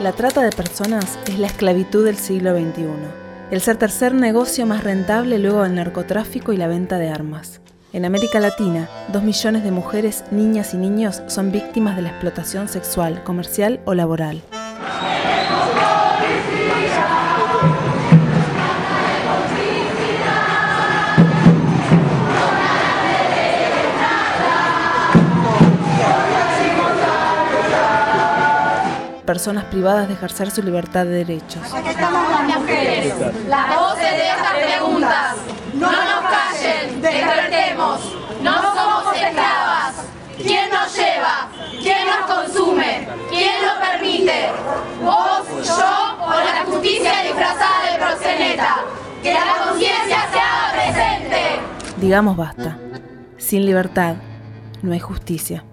La trata de personas es la esclavitud del siglo XXI, el ser tercer negocio más rentable luego del narcotráfico y la venta de armas. En América Latina, dos millones de mujeres, niñas y niños son víctimas de la explotación sexual, comercial o laboral. Personas privadas de ejercer su libertad de derechos. Aquí estamos las mujeres, las voces de estas preguntas. No nos callen, despertemos. No somos esclavas. ¿Quién nos lleva? ¿Quién nos consume? ¿Quién lo permite? ¿Vos, yo o la justicia disfrazada de proxeneta? Que la conciencia se haga presente. Digamos basta. Sin libertad no hay justicia.